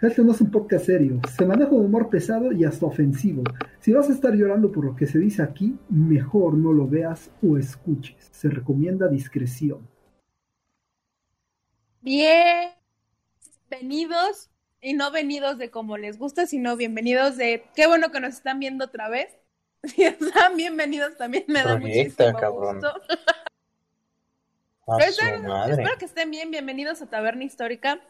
Este no es un podcast serio, se maneja un humor pesado y hasta ofensivo. Si vas a estar llorando por lo que se dice aquí, mejor no lo veas o escuches. Se recomienda discreción. Bienvenidos, y no venidos de como les gusta, sino bienvenidos de qué bueno que nos están viendo otra vez. Si están bienvenidos también me da muchísimo gusto. espero que estén bien, bienvenidos a Taberna Histórica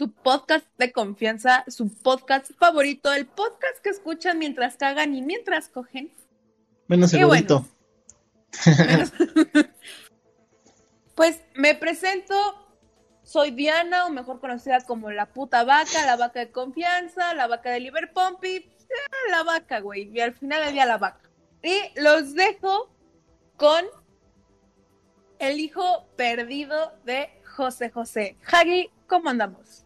su podcast de confianza, su podcast favorito, el podcast que escuchan mientras cagan y mientras cogen. Menos el bonito. pues me presento, soy Diana, o mejor conocida como la puta vaca, la vaca de confianza, la vaca de Liverpompy, eh, la vaca, güey, y al final día la vaca. Y los dejo con el hijo perdido de José José. Hagi, ¿cómo andamos?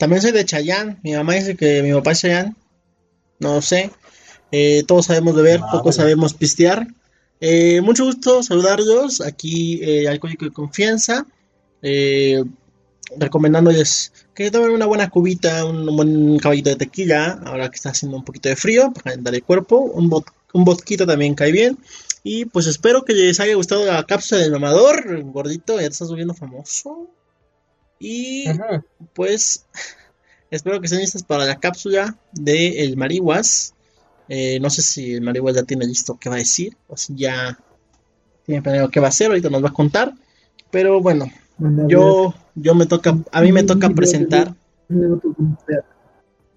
También soy de Chayán. Mi mamá dice que mi papá es Chayán. No sé. Eh, todos sabemos beber, pocos sabemos pistear. Eh, mucho gusto saludarlos. Aquí eh, Alcohólico de Confianza. Eh, recomendándoles que tomen una buena cubita, un buen caballito de tequila. Ahora que está haciendo un poquito de frío para calentar el cuerpo. Un, bot, un vodquito también cae bien. Y pues espero que les haya gustado la cápsula del mamador. Gordito, ya te estás volviendo famoso. Y pues espero que estén listos para la cápsula de el Marihuas. Eh, no sé si el Marihuas ya tiene listo qué va a decir o si ya tiene planeado qué va a hacer. Ahorita nos va a contar. Pero bueno, yo, yo me toca, a mí me toca presentar.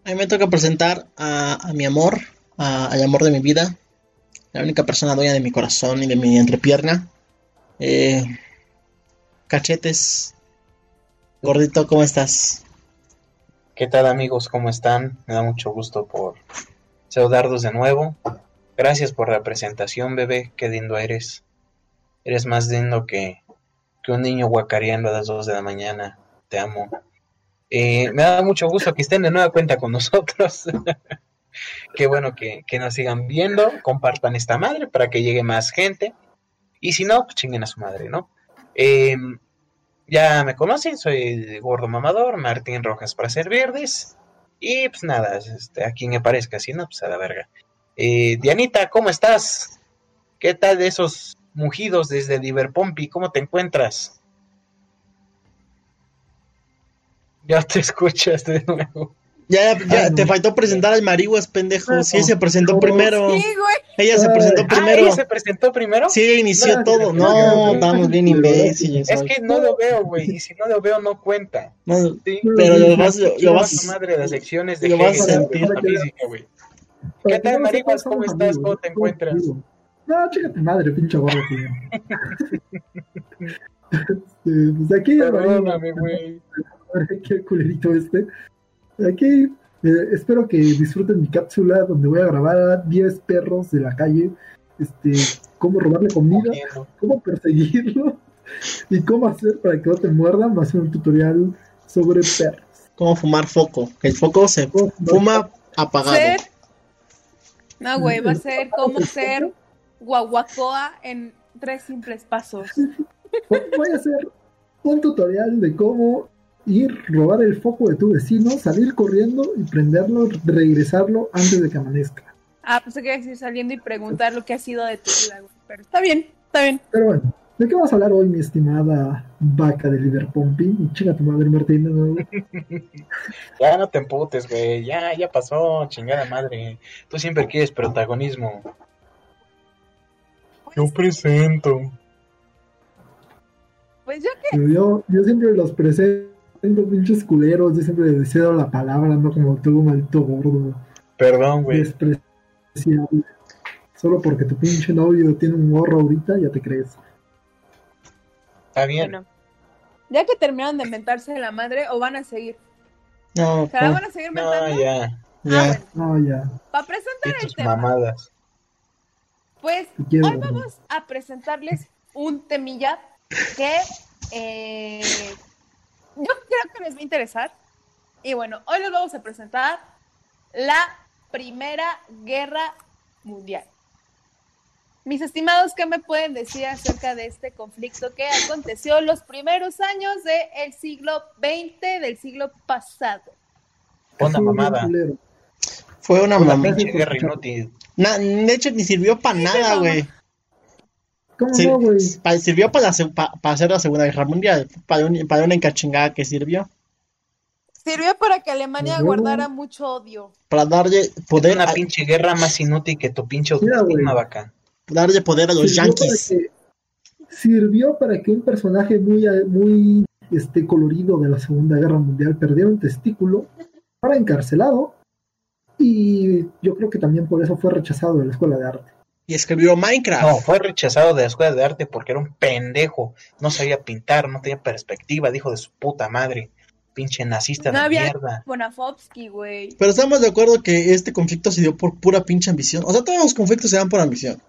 A mí me toca presentar a, mi amor, al amor de mi vida, la única persona dueña de mi corazón y de mi entrepierna. Eh, cachetes, Gordito, ¿cómo estás? ¿Qué tal amigos? ¿Cómo están? Me da mucho gusto por saludarlos de nuevo. Gracias por la presentación, bebé. Qué lindo eres. Eres más lindo que, que un niño guacareando a las 2 de la mañana. Te amo. Eh, me da mucho gusto que estén de nueva cuenta con nosotros. Qué bueno que, que, nos sigan viendo. Compartan esta madre para que llegue más gente. Y si no, pues chinguen a su madre, ¿no? Eh, ya me conocen, soy gordo mamador, Martín Rojas para ser verdes. Y pues nada, este, a quien me parezca, si no, pues a la verga. Eh, Dianita, ¿cómo estás? ¿Qué tal de esos mugidos desde Liverpompi? ¿Cómo te encuentras? Ya te escuchas de nuevo. Ya, ya, te faltó presentar al Marihuas, pendejo. Sí, se presentó primero. Sí, güey. Ella se presentó primero. ¿Ella se presentó primero? Sí, ella inició todo. No, estamos bien imbéciles. Es que no lo veo, güey. Y si no lo veo, no cuenta. No, sí, pero lo vas, lo, vas, madre las secciones de lo vas a sentir. Física, güey. ¿Qué tal, Marihuas? ¿Cómo estás? ¿Cómo te encuentras? No, chica tu madre, pinche gordo, este, pues aquí, Perdóname, güey. Qué culerito este. Aquí eh, espero que disfruten mi cápsula donde voy a grabar a 10 perros de la calle, este, cómo robarle comida, cómo perseguirlo y cómo hacer para que no te muerdan. Va a ser un tutorial sobre perros. Cómo fumar foco. El foco se fuma apagado. No, güey, va a ser cómo ser guaguacoa en tres simples pasos. Voy a hacer un tutorial de cómo ir, robar el foco de tu vecino, salir corriendo y prenderlo, regresarlo antes de que amanezca. Ah, pues hay que decir saliendo y preguntar lo que ha sido de tu vida, Pero está bien, está bien. Pero bueno, ¿de qué vas a hablar hoy, mi estimada vaca de Liverpompi? Y chinga tu madre, Martín, ¿no? ya no te emputes, güey. Ya, ya pasó, chingada madre. Tú siempre quieres protagonismo. Yo presento. Pues yo que. Yo, yo siempre los presento tengo pinches culeros, yo siempre he dado la palabra, no como tú, maldito gordo. Perdón, güey. Despreciable. Solo porque tu pinche novio tiene un gorro ahorita, ya te crees. Está bien. ya que terminaron de inventarse la madre, o van a seguir. No, ¿Se pues, van a seguir inventando? No, ya. Ya. No, ya. Para presentar el tema. mamadas. Pues hoy vamos a presentarles un temilla que eh, yo creo que les va a interesar. Y bueno, hoy les vamos a presentar la Primera Guerra Mundial. Mis estimados, ¿qué me pueden decir acerca de este conflicto que aconteció los primeros años del siglo XX, del siglo pasado? Fue una mamada. Fue una Una mamada. guerra inútil. Na- de hecho, ni sirvió para nada, güey. ¿Cómo Sí, no, güey? pa- sirvió para, pa- hacer la Segunda Guerra Mundial. Para, un- para una encachingada que sirvió. Sirvió para que Alemania guardara mucho odio. Para darle poder, Una a, pinche guerra más inútil que tu pinche autoestima, vaca. darle poder a los Sirvió para yankees. que- sirvió para que un personaje muy, muy este, colorido de la Segunda Guerra Mundial perdiera un testículo, para encarcelado, y yo creo que también por eso fue rechazado de la escuela de arte. Y escribió Minecraft. No, fue rechazado de la escuela de arte porque era un pendejo. No sabía pintar, no tenía perspectiva, dijo de su puta madre. Pinche nazista No de había mierda. Bonafovsky, güey. Pero estamos de acuerdo que este conflicto se dio por pura pinche ambición. O sea, todos los conflictos se dan por ambición.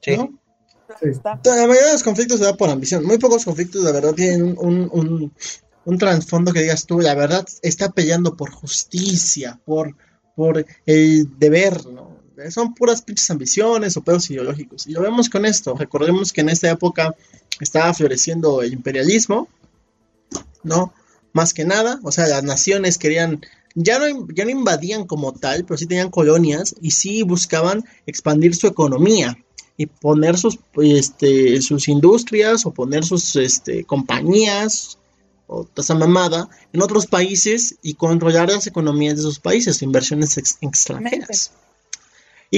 Sí. ¿no? Sí. Está. La mayoría de los conflictos se da por ambición. Muy pocos conflictos, de verdad, tienen un, un, un, un trasfondo que digas tú, la verdad, está peleando por justicia, por, por el deber, ¿no? Son puras pinches ambiciones o pedos ideológicos. Y lo vemos con esto. Recordemos que en esta época estaba floreciendo el imperialismo, ¿no? Más que nada, o sea, las naciones querían, ya no, ya no invadían como tal, pero sí tenían colonias y sí buscaban expandir su economía y poner sus, este, sus industrias o poner sus este, compañías o esa mamada en otros países y controlar las economías de esos países, inversiones ex- extranjeras.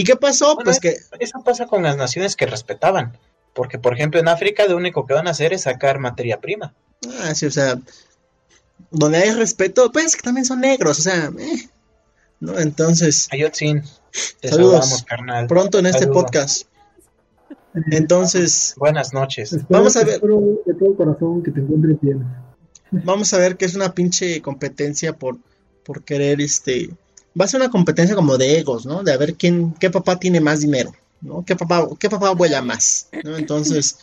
¿Y qué pasó? Bueno, Pues que Eso pasa con las naciones que respetaban. Porque, por ejemplo, en África lo único que van a hacer es sacar materia prima. Ah, sí, o sea, donde hay respeto, pues que también son negros, o sea, eh, ¿no? Entonces, Ayotzin, te Saludos. saludamos, carnal. pronto en este podcast. Entonces, Buenas noches. Espero, Vamos a ver. de todo corazón que te encuentres bien. vamos a ver que es una pinche competencia por, por querer, este, va a ser una competencia como de egos, ¿no? De a ver quién, qué papá tiene más dinero, ¿no? ¿Qué papá, qué papá vuela más, ¿no? Entonces,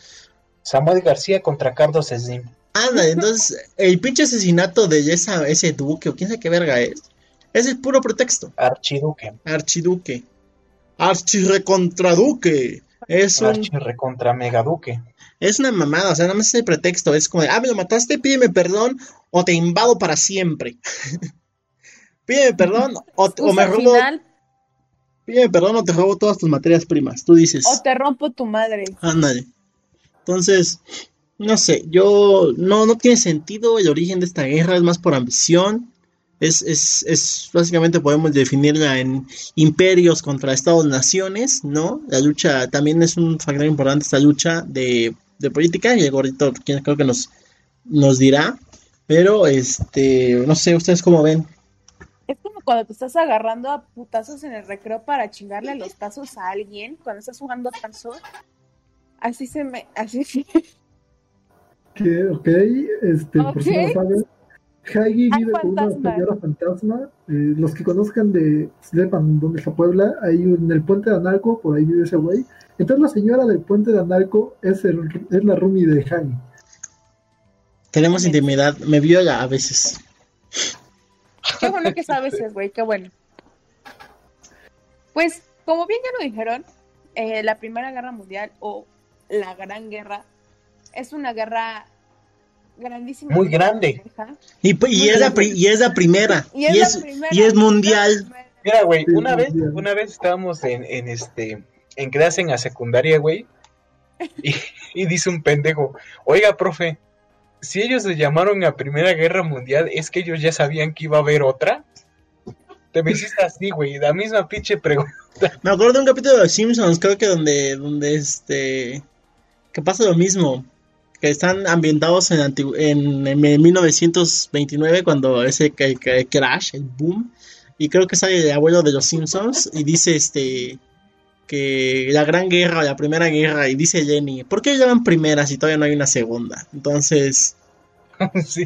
Samuel García contra Carlos Slim. anda, entonces, el pinche asesinato de esa, ese duque, o quién sabe qué verga es, es el puro pretexto. Archiduque. Archiduque. Archirrecontraduque. Es un, Archi recontra megaduque. es una mamada, o sea, nada más es el pretexto. Es como de, ah, me lo mataste, pídeme perdón o te invado para siempre. pídeme perdón o, o me robo, final, pídeme perdón o te robo todas tus materias primas. Tú dices, o te rompo tu madre. ándale. Entonces, no sé, yo no, no tiene sentido el origen de esta guerra, es más por ambición. Es, es, es básicamente podemos definirla en imperios contra estados-naciones, ¿no? La lucha también es un factor importante esta lucha de, de política y el gordito creo que nos, nos dirá. Pero este, no sé, ustedes cómo ven. Cuando te estás agarrando a putazos en el recreo para chingarle los tazos a alguien cuando estás jugando tazos. Así se me, así sí. Que, ok, este, por si no saben, Heidi vive con una señora fantasma. Eh, los que conozcan de, sepan dónde está Puebla, ahí en el puente de Analco, por ahí vive ese güey. Entonces la señora del puente de Analco es, el, es la roomie de Heidi. Tenemos intimidad, me viola a veces. Qué bueno que sabes güey, qué bueno. Pues, como bien ya lo dijeron, eh, la Primera Guerra Mundial o la Gran Guerra es una guerra grandísima. Muy grande. Y, es, la y es la primera. Y es, Y la es, primera. y es mundial. Mira, güey, una vez, una vez estábamos en, en este, en clase en la secundaria, güey, y, y dice un pendejo, oiga, profe, si ellos le llamaron a Primera Guerra Mundial, ¿es que ellos ya sabían que iba a haber otra? Te me hiciste así, güey, la misma pinche pregunta. Me acuerdo de un capítulo de Los Simpsons, creo que donde, donde este, que pasa lo mismo, que están ambientados en, antigu- en, en 1929 cuando ese crash, el boom, y creo que sale el abuelo de Los Simpsons y dice este que la gran guerra, la primera guerra, y dice Jenny, ¿por qué llaman primera si todavía no hay una segunda? Entonces, sí.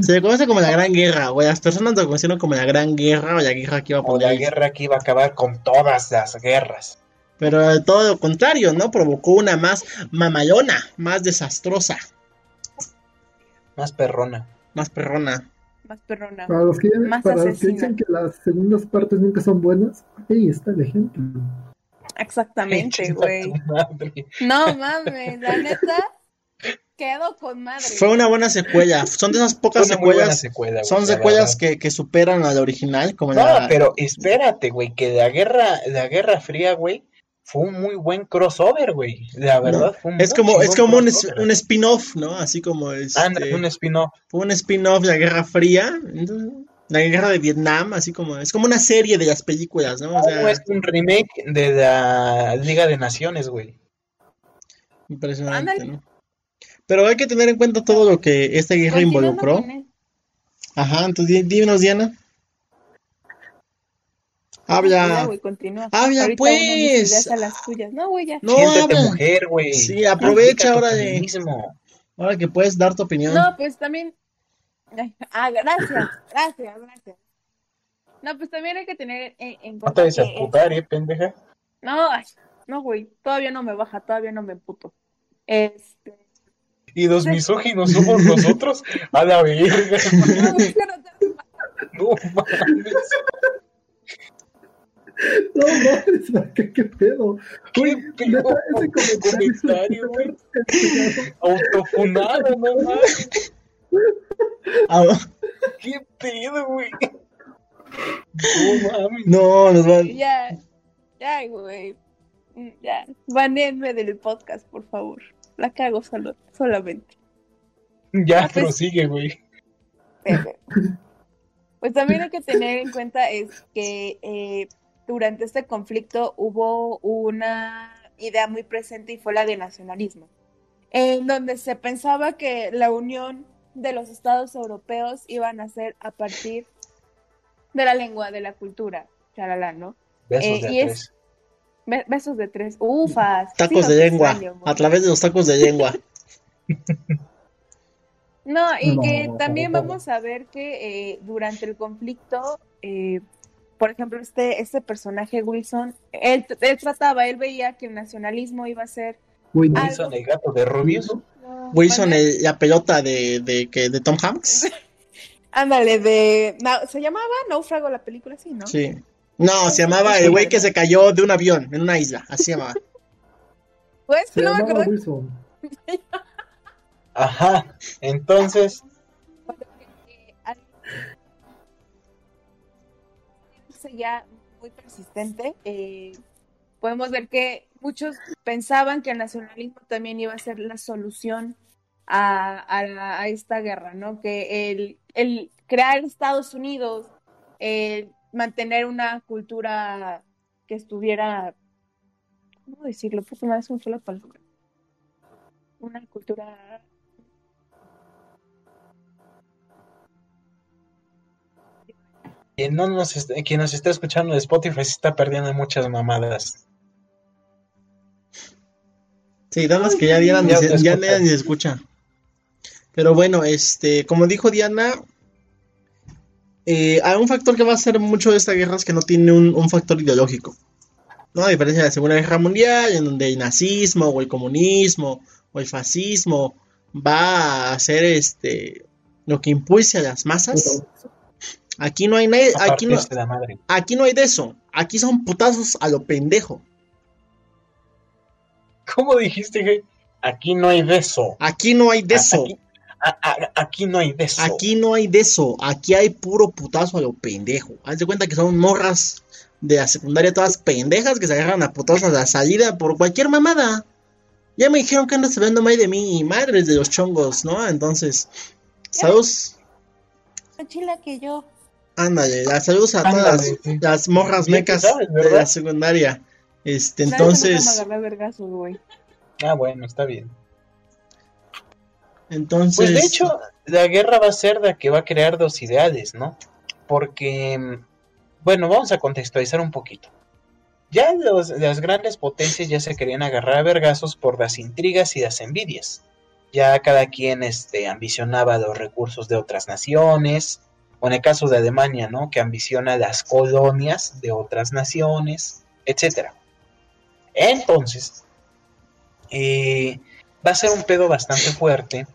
se le conoce como la gran guerra, o las personas lo conocieron como la gran guerra o la guerra que iba O por la ahí. guerra que iba a acabar con todas las guerras. Pero de todo lo contrario, ¿no? Provocó una más mamalona, más desastrosa, Más perrona. más perrona. Más perrona. Para los que, Más para los que asesina. dicen que las segundas partes nunca son buenas, ahí está el ejemplo. Exactamente, güey. No mames, la neta. quedó con madre. Fue una buena secuela. Son de esas pocas secuelas. son secuelas que, que, superan a la original. Como no, pero espérate, güey, que la guerra, la guerra fría, güey, fue un muy buen crossover, güey. La verdad, fue un Es como, es como un, un spin-off, ¿no? Así como es. Este, un spin-off. Fue un spin-off de la Guerra Fría. La guerra de Vietnam, así como, es como una serie de las películas, ¿no? O sea, es un remake de la Liga de Naciones, güey. Impresionante, ¿no? Pero hay que tener en cuenta todo lo que esta guerra involucró. Ajá, entonces díganos, Diana. Habla. Habla, pues. A las tuyas. No, güey, ya. No, Siéntete mujer, güey. Sí, aprovecha ahora de. Ahora que puedes dar tu opinión. No, pues también. Ah, gracias, gracias, gracias. No, pues también hay que tener en, en cuenta. ¿No te vas a putar, eh, pendeja? No, no, güey. Todavía no me baja, todavía no me puto. Este y los misóginos somos nosotros. A la verga. No mames. No mames, ¿qué, qué pedo? ¿Qué pedo? Ese comentario, güey. Autofunado, no mames. ¿Qué pedo, güey? No. No, nos van. Ya, ya, güey. Ya, banenme del podcast, por favor. La cago solo, solamente. Ya, ah, pero pues, sigue, güey. Pues también hay que tener en cuenta es que eh, durante este conflicto hubo una idea muy presente y fue la de nacionalismo, en donde se pensaba que la unión de los estados europeos iban a ser a partir de la lengua, de la cultura, charalá, ¿no? Besos eh, de tres. besos de tres, ufas. Tacos de lengua, a través de los tacos de lengua. No, y que también vamos a ver que eh, durante el conflicto, eh, por ejemplo, este, este personaje Wilson, él, él, trataba, él veía que el nacionalismo iba a ser... Wilson, el gato de Rubius. Wilson, la pelota de, de, que, de Tom Hanks. Ándale, de... se llamaba Naufrago la película, sí, ¿no? Sí. No, se llamaba el güey que se cayó de un avión en una isla, así se llamaba. Pues, se no llamaba Wilson. Ajá, entonces... ya muy persistente, eh, podemos ver que muchos pensaban que el nacionalismo también iba a ser la solución a, esta guerra, ¿no? Que el, crear Estados Unidos, el mantener una cultura que estuviera, ¿cómo decirlo? Poco más un solo palabra. Una cultura quien, no nos quien nos está escuchando de Spotify se está perdiendo muchas mamadas. Sí, damas que ya Diana ya, ni se escucha. Pero bueno, este, como dijo Diana, eh, hay un factor que va a hacer mucho de esta guerra es que no tiene un, factor ideológico. ¿no? A diferencia de la Segunda Guerra Mundial, en donde el nazismo o el comunismo o el fascismo va a hacer este lo que impulse a las masas. Aquí no hay nadie, aquí no, aquí no hay de eso. Aquí son putazos a lo pendejo. ¿Cómo dijiste, Aquí no hay de eso. Aquí no hay de eso. Aquí, no hay de eso. Aquí no hay de eso. Aquí hay puro putazo a lo pendejo. Haz de cuenta que son morras de la secundaria todas pendejas que se agarran a putazos a la salida por cualquier mamada. Ya me dijeron que andas hablando mal de mí, madres de los chongos, ¿no? Entonces, saludos. Chila que yo. Ándale, las saludos a todas las, morras mecas de la secundaria. Este, entonces. ah, bueno, está bien. Entonces. Pues de hecho, la guerra va a ser la que va a crear dos ideales, ¿no? Porque, bueno, vamos a contextualizar un poquito. Ya las grandes potencias ya se querían agarrar a vergazos por las intrigas y las envidias. Ya cada quien este, ambicionaba los recursos de otras naciones, o en el caso de Alemania, ¿no? Que ambiciona las colonias de otras naciones, etc. Entonces, eh, va a ser un pedo bastante fuerte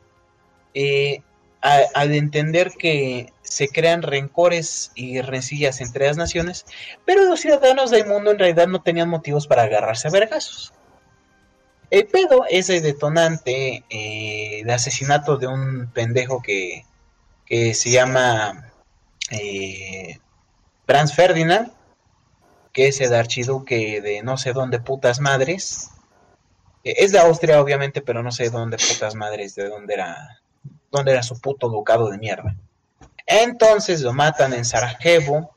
eh, al entender que se crean rencores y rencillas entre las naciones, pero los ciudadanos del mundo en realidad no tenían motivos para agarrarse a vergazos. El pedo es el detonante eh, de asesinato de un pendejo que, que se llama eh, Franz Ferdinand, que es el archiduque de no sé dónde putas madres. Es de Austria, obviamente, pero no sé dónde putas madres, de dónde era, dónde era su puto ducado de mierda. Entonces lo matan en Sarajevo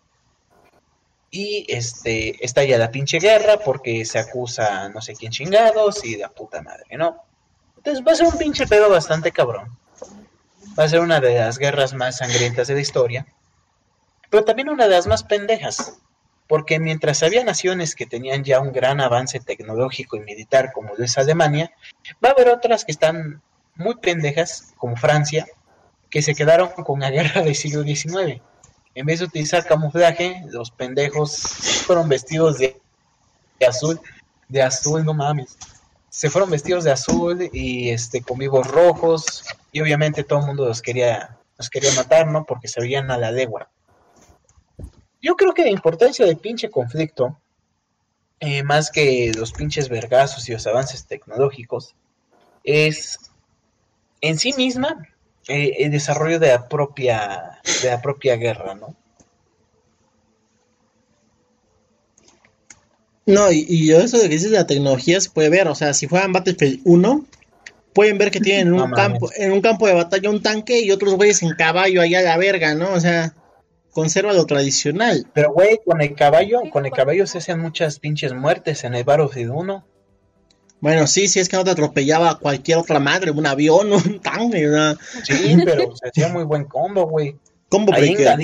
y este estalla la pinche guerra porque se acusa no sé quién chingados y de puta madre, ¿no? Entonces va a ser un pinche pedo bastante cabrón. Va a ser una de las guerras más sangrientas de la historia, pero también una de las más pendejas, porque mientras había naciones que tenían ya un gran avance tecnológico y militar como es Alemania, va a haber otras que están muy pendejas, como Francia, que se quedaron con la guerra del siglo XIX. En vez de utilizar camuflaje, los pendejos fueron vestidos de, azul, de azul, no mames. Se fueron vestidos de azul y este con vivos rojos y obviamente todo el mundo los quería los quería matar, ¿no? Porque se veían a la legua. Yo creo que la importancia del pinche conflicto, eh, más que los pinches vergazos y los avances tecnológicos, es en sí misma eh, el desarrollo de la propia de la propia guerra, ¿no? No, y, y eso de que dices la tecnología se puede ver, o sea, si fueran Battlefield 1, pueden ver que tienen un campo, en un campo de batalla un tanque y otros güeyes en caballo allá a la verga, ¿no? O sea, conserva lo tradicional. Pero güey, con el caballo, con el caballo se hacen muchas pinches muertes en el Battlefield 1. Bueno, sí, sí, es que no te atropellaba cualquier otra madre, un avión, un tanque, ¿verdad? Sí, pero se hacía muy buen combo, güey. Combo Ahí en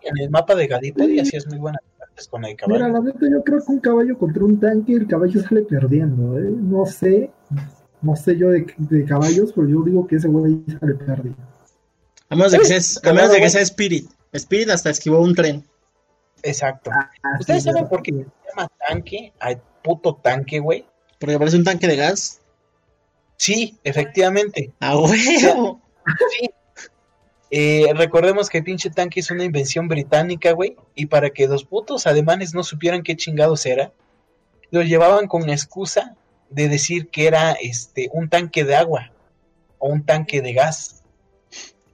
en el mapa de Gallipoli, hacías muy buenas partes con el caballo. Mira, la neta, yo creo que un caballo contra un tanque, el caballo sale perdiendo, ¿eh? No sé, no sé yo de, caballos, pero yo digo que ese güey sale perdiendo. A menos de que sea, a menos de que sea Spirit. Spirit hasta esquivó un tren. Exacto. Ah, ¿Ustedes saben por qué se llama tanque al puto tanque, güey? Porque parece un tanque de gas. Sí, efectivamente. ¡A huevo! Sí. Eh, recordemos que el pinche tanque es una invención británica, güey. Y para que los putos alemanes no supieran qué chingados era, lo llevaban con excusa de decir que era este un tanque de agua o un tanque de gas.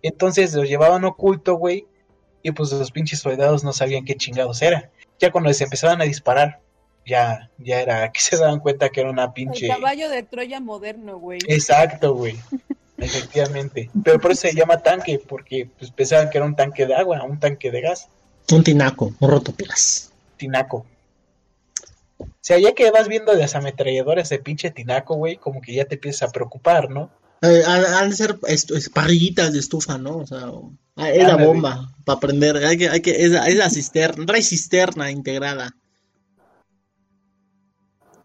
Entonces lo llevaban oculto, güey. Y pues los pinches soldados no sabían qué chingados era. Ya cuando les empezaban a disparar ya, ya era que se daban cuenta que era una pinche. El caballo de Troya moderno, güey. Exacto, güey. Efectivamente. Pero por eso se llama tanque, porque pues pensaban que era un tanque de agua, un tanque de gas. Un tinaco, un rotoplas. Tinaco. O sea, ya que vas viendo las ametralladoras de pinche tinaco, güey, como que ya te empiezas a preocupar, ¿no? Eh, han de ser parrillitas de estufa, ¿no? O sea, es la bomba para prender. Hay que, hay que, es, es la cisterna, trae cisterna integrada.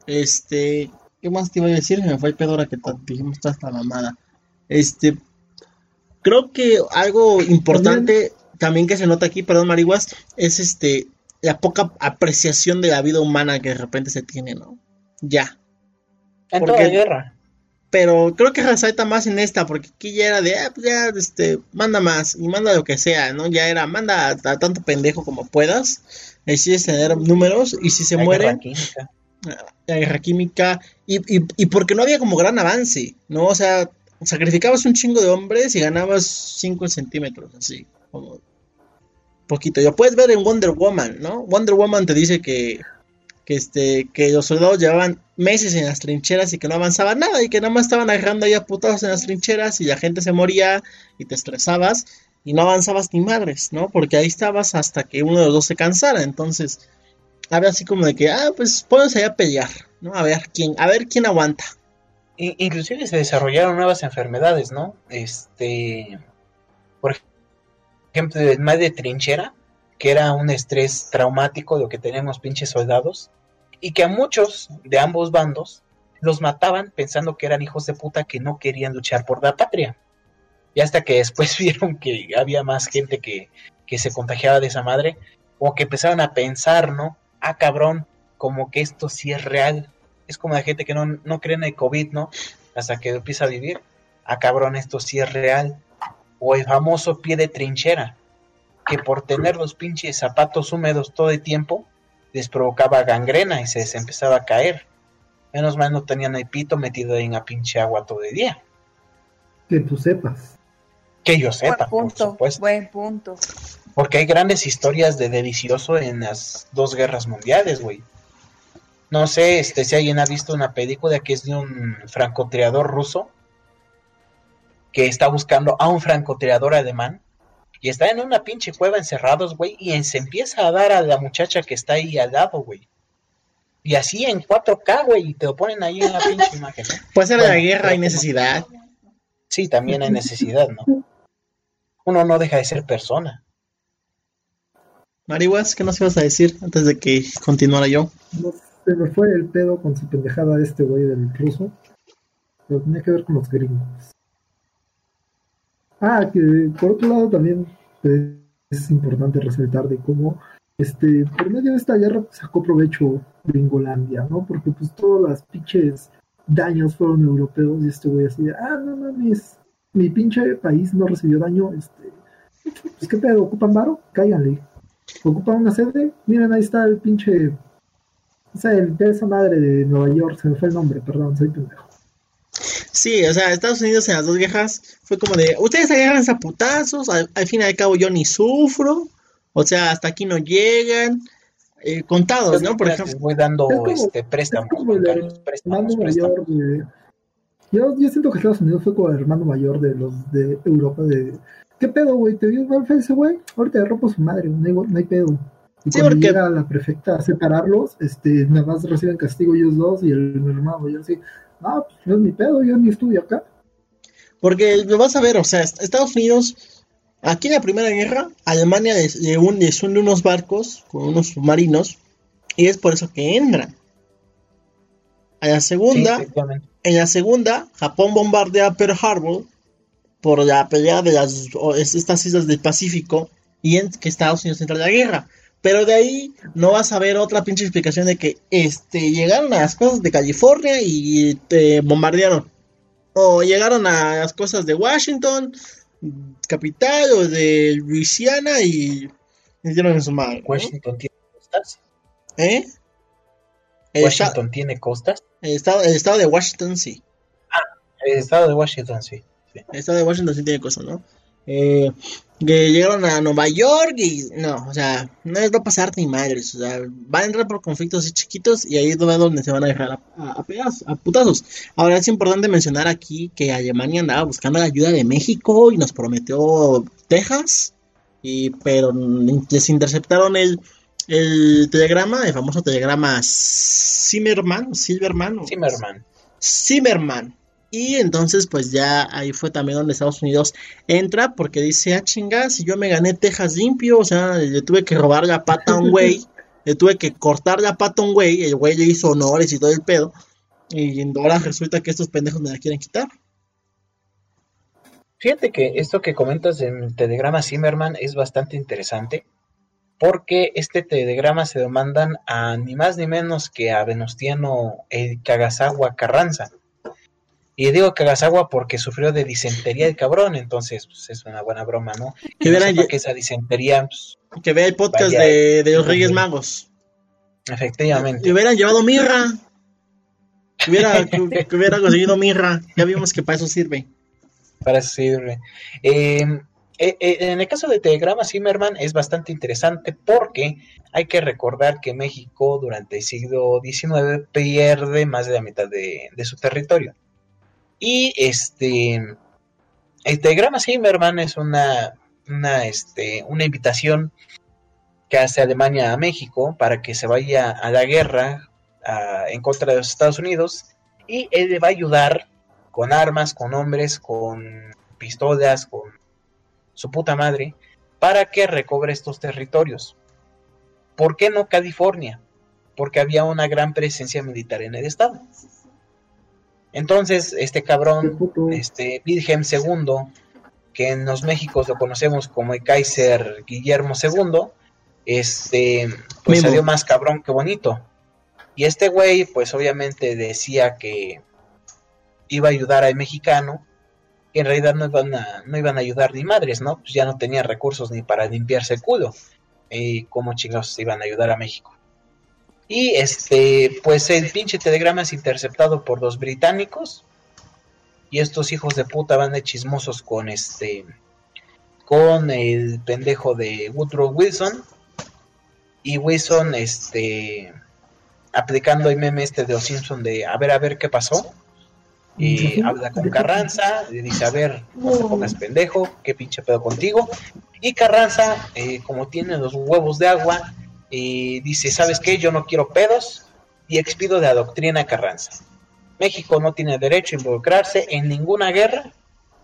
Este, ¿qué más te iba a decir? Me fue el pedora que dijimos hasta la mamada. Este, creo que algo importante también que se nota aquí, perdón, Mariguas, es este, la poca apreciación de la vida humana que de repente se tiene, ¿no? Ya. En toda guerra. Pero creo que resalta más en esta, porque aquí ya era de, ah, pues ya, este, manda más, y manda lo que sea, ¿no? Ya era, manda a, tanto pendejo como puedas, decides tener números, y si se muere la guerra química y, y, y, porque no había como gran avance, ¿no? O sea, sacrificabas un chingo de hombres y ganabas 5 centímetros, así, como poquito. Lo puedes ver en Wonder Woman, ¿no? Wonder Woman te dice que, que, este, que los soldados llevaban meses en las trincheras y que no avanzaba nada y que nada más estaban agarrando ahí a putados en las trincheras y la gente se moría y te estresabas y no avanzabas ni madres, ¿no? Porque ahí estabas hasta que uno de los dos se cansara, entonces había así como de que, ah, pues pónganse a pelear, ¿no? A ver quién, a ver quién aguanta. Inclusive se desarrollaron nuevas enfermedades, ¿no? Este, por ejemplo, el mal de trinchera, que era un estrés traumático lo que tenían pinches soldados, y que a muchos de ambos bandos los mataban pensando que eran hijos de puta que no querían luchar por la patria. Y hasta que después vieron que había más gente que, que se contagiaba de esa madre, o que empezaron a pensar, ¿no? ah, cabrón, como que esto sí es real. Es como la gente que no, no cree en el COVID, ¿no? Hasta que empieza a vivir. Ah, cabrón, esto sí es real. O el famoso pie de trinchera, que por tener los pinches zapatos húmedos todo el tiempo, les provocaba gangrena y se les empezaba a caer. Menos mal no tenían el pito metido en la pinche agua todo el día. Que tú sepas. Que yo sepa, buen punto, por supuesto. Buen punto. Porque hay grandes historias de delicioso en las dos guerras mundiales, güey. No sé este, si alguien ha visto una película que es de un francotirador ruso que está buscando a un francotirador alemán y está en una pinche cueva encerrados, güey, y se empieza a dar a la muchacha que está ahí al lado, güey. Y así en 4K, güey, y te lo ponen ahí en la pinche imagen. ¿no? Puede ser Bueno, la guerra y necesidad. Sí, también hay necesidad, ¿no? Uno no deja de ser persona. Marihuas, ¿qué nos ibas a decir antes de que continuara yo? No se me fue el pedo con su pendejada este güey del ruso. Pero tenía que ver con los gringos. Ah, que por otro lado también es importante resaltar de cómo este por medio de esta guerra sacó provecho Gringolandia, ¿no? Porque pues todas las pinches daños fueron europeos y este güey así de, ah, no mames, mi pinche país no recibió daño, este, pues qué pedo, ¿ocupan varo? Cáiganle. ¿Ocupan una sede? Miren, ahí está el pinche, o sea, el de esa madre de Nueva York, se me fue el nombre, perdón, soy pendejo. Sí, o sea, Estados Unidos en las dos guerras fue como de, ustedes agarran a putazos, al, al fin y al cabo yo ni sufro, o sea, hasta aquí no llegan, eh, contados, ¿no? Por Les ejemplo, voy dando Es como- este Es préstamos, el bancarios, préstamos, hermano préstamos. mayor de... Yo, yo siento que Estados Unidos fue como el hermano mayor de los de Europa de... ¿Qué pedo, güey? ¿Te dio welfare ese güey? Ahorita rompo su madre, no hay, no hay pedo. Y Sí, cuando porque- llega la prefecta a separarlos, este, nada más reciben castigo ellos dos y el, hermano mayor así, no, pues no es mi pedo, yo ni estudio acá. porque lo vas a ver, o sea, est- Estados Unidos, aquí en la Primera Guerra, Alemania les, le un- les hunde unos barcos con unos submarinos, y es por eso que entran. En la segunda. En la segunda, Japón bombardea Pearl Harbor por la pelea de las o- es- estas islas del Pacífico y en que Estados Unidos entra en la guerra. Pero de ahí no vas a ver otra pinche explicación de que este llegaron a las cosas de California y te bombardearon. O llegaron a las cosas de Washington, capital, o de Luisiana y les dieron en su madre. ¿no? Washington tiene costas. ¿Eh? El, Washington tiene costas. el estado, el estado de Washington sí. El estado de Washington, sí. sí. El estado de Washington sí tiene cosas, ¿no? Eh, que llegaron a Nueva York y no, o sea, no les va a pasar ni madres, o sea, van a entrar por conflictos así chiquitos y ahí es donde se van a dejar a, a, a pedazos, a putazos. Ahora es importante mencionar aquí que Alemania andaba buscando la ayuda de México y nos prometió Texas, y pero les interceptaron el, el telegrama, el famoso telegrama Zimmerman, Silverman, Zimmerman. Zimmerman. Y entonces, pues ya ahí fue también donde Estados Unidos entra, porque dice, ah, chinga, si yo me gané Texas limpio, o sea, le tuve que robar la pata a un güey, le tuve que cortar la pata a un güey, el güey le hizo honores y todo el pedo, y ahora resulta que estos pendejos me la quieren quitar. Fíjate que esto que comentas en telegrama Zimmerman es bastante interesante porque este telegrama se lo mandan a ni más ni menos que a Venustiano el Kagasawa Carranza. Y digo Kagasawa porque sufrió de disentería el cabrón, entonces pues, es una buena broma, ¿no? Que no lle- que esa disentería, pues, Que vea el podcast de, de los Reyes Magos. efectivamente. Le hubieran llevado mirra. Que hubiera, que- que hubiera conseguido mirra. Ya vimos que para eso sirve. para eso sirve. Eh, eh, eh, en el caso de Telegrama Zimmerman es bastante interesante porque hay que recordar que México durante el siglo XIX pierde más de la mitad de, de su territorio. Y este el Telegrama Zimmerman es una, una, este, una invitación que hace Alemania a México para que se vaya a la guerra en contra de los Estados Unidos y él le va a ayudar con armas, con hombres, con pistolas, con su puta madre, para que recobre estos territorios. ¿Por qué no California? Porque había una gran presencia militar en el estado. Entonces, este cabrón, este Wilhelm II, que en los Méxicos lo conocemos como el Kaiser Guillermo II, este, pues salió más cabrón que bonito. Y este güey, pues obviamente decía que iba a ayudar al mexicano, que en realidad no iban a, no iban a ayudar ni madres, ¿no? Pues ya no tenían recursos ni para limpiarse el culo. ¿Y cómo chingados iban a ayudar a México? Y este, pues el pinche telegrama es interceptado por los británicos. Y estos hijos de puta van de chismosos con este. Con el pendejo de Woodrow Wilson. Y Wilson, este. Aplicando el meme este de los Simpson de a ver, a ver qué pasó. Y habla con Carranza, le dice, a ver, no te pongas pendejo, qué pinche pedo contigo. Y Carranza, eh, como tiene los huevos de agua, y dice, ¿sabes qué? Yo no quiero pedos y expido de la doctrina Carranza. México no tiene derecho a involucrarse en ninguna guerra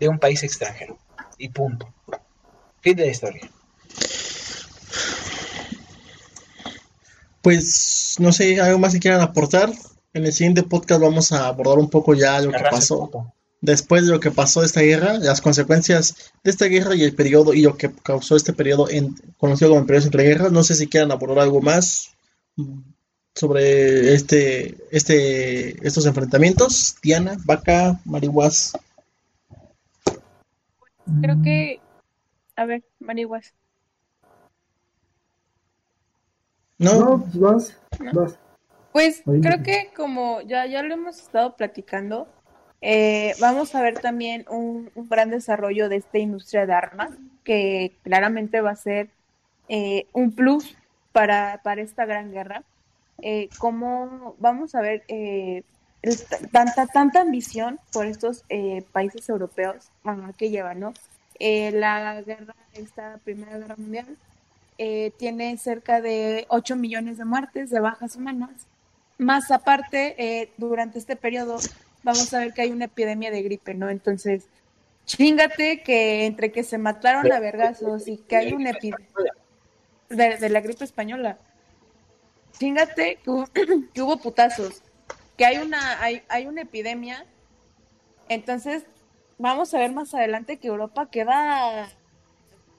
de un país extranjero. Y punto. Fin de la historia. Pues no sé, algo más que quieran aportar. En el siguiente podcast vamos a abordar un poco ya lo que pasó después de lo que pasó de esta guerra, las consecuencias de esta guerra y el periodo y lo que causó este periodo en, conocido como el periodo entre guerras. No sé si quieran abordar algo más sobre este, este, estos enfrentamientos. Diana, Vaca, Marihuas. Creo que, a ver, Marihuas. No, pues vas, vas. Pues creo que como ya, ya lo hemos estado platicando, eh, vamos a ver también un, gran desarrollo de esta industria de armas, que claramente va a ser eh, un plus para, para, esta gran guerra. Eh, como vamos a ver eh, tanta, tanta ambición por estos países europeos que llevan, ¿no? la guerra, esta Primera Guerra Mundial, tiene cerca de 8 millones de muertes, de bajas humanas. Más aparte, durante este periodo vamos a ver que hay una epidemia de gripe, ¿no? Entonces, chingate que entre que se mataron a vergazos y que hay una epidemia de, la gripe española, chingate que hubo, putazos, que hay una, hay, hay una epidemia, entonces vamos a ver más adelante que Europa queda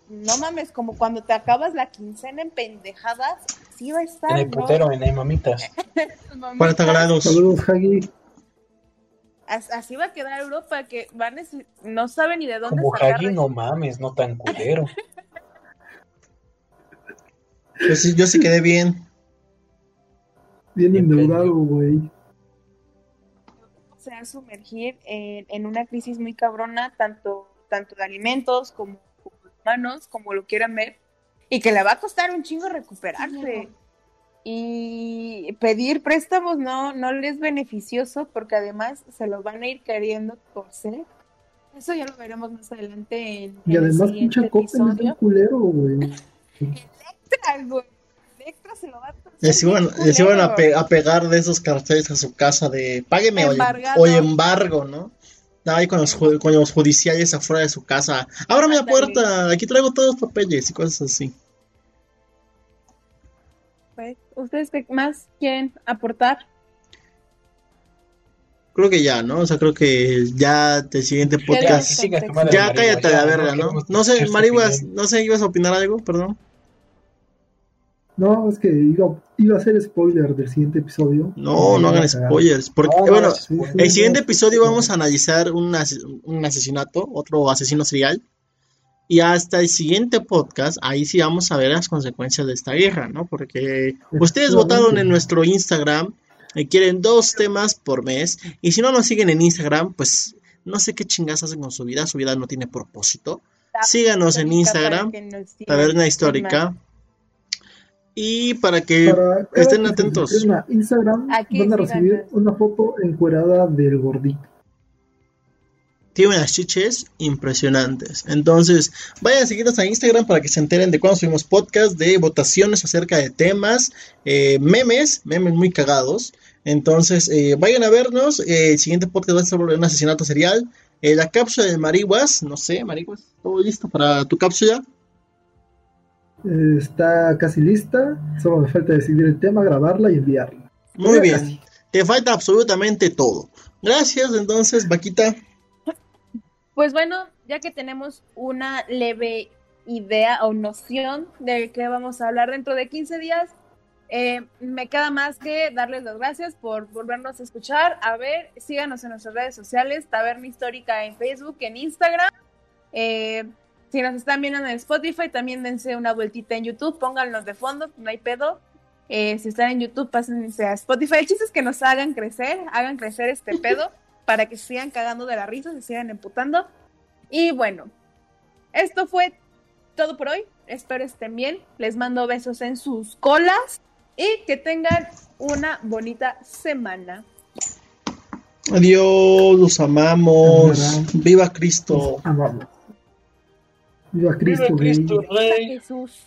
no mames, como cuando te acabas la quincena en pendejadas, sí va a estar. En el putero, en el mamitas. 40 grados. Saludos, Hagi así va a quedar Europa, que van no saben ni de dónde Como Hagi, no mames, no tan culero. yo, sí, yo sí quedé bien. Bien endeudado, güey. Se va a sumergir en, una crisis muy cabrona, tanto, tanto de alimentos como, humanos, como lo quieran ver, y que le va a costar un chingo recuperarse y pedir préstamos no, no les es beneficioso porque además se lo van a ir queriendo torcer. Eso ya lo veremos más adelante en, y además pinche Copen es un culero, güey. Electra, güey. Electra se lo va a torcer. Les iban, a, pegar de esos carteles a su casa de págueme o, embargo, ¿no? Ahí con los, con los judiciales afuera de su casa. Ábrame la puerta, aquí traigo todos los papeles y cosas así. ¿Ustedes qué más quieren aportar? Creo que ya, ¿no? O sea, creo que ya el siguiente podcast. Ya, cállate la verga, ¿no? No sé, Mariguas, no sé, ¿ibas a opinar algo? Perdón. No, es que iba, iba a ser spoiler del siguiente episodio. No, no hagan spoilers. Porque, bueno, el siguiente episodio vamos a analizar un, un asesinato, otro asesino serial. Y hasta el siguiente podcast, ahí sí vamos a ver las consecuencias de esta guerra, ¿no? Porque ustedes votaron en nuestro Instagram y quieren dos temas por mes. Y si no nos siguen en Instagram, pues no sé qué chingas hacen con su vida, su vida no tiene propósito. Síganos en Instagram, Taberna Histórica. Y para que estén atentos. En Instagram van a recibir una foto encuerada del gordito tiene unas chiches impresionantes. Entonces, vayan a seguirnos a Instagram para que se enteren de cuando subimos podcast, de votaciones acerca de temas, eh, memes, memes muy cagados. Entonces, eh, vayan a vernos. Eh, el siguiente podcast va a ser sobre un asesinato serial. la cápsula de Marihuas, no sé, Marihuas, ¿todo listo para tu cápsula? está casi lista. Solo me falta decidir el tema, grabarla y enviarla. Muy bien. Te falta absolutamente todo. Gracias, entonces, Vaquita. Pues bueno, ya que tenemos una leve idea o noción de qué vamos a hablar dentro de 15 días, eh, me queda más que darles las gracias por volvernos a escuchar. A ver, síganos en nuestras redes sociales, Taberna Histórica en Facebook, en Instagram. Eh, si nos están viendo en Spotify, también dense una vueltita en YouTube, pónganlos de fondo, no hay pedo. Eh, si están en YouTube, pásense a Spotify. El chiste es que nos hagan crecer, hagan crecer este pedo para que sigan cagando de la risa, se sigan emputando. Y bueno, esto fue todo por hoy. Espero estén bien. Les mando besos en sus colas y que tengan una bonita semana. Adiós, los amamos. Viva Cristo. Viva Cristo, Viva Cristo Rey. Jesús.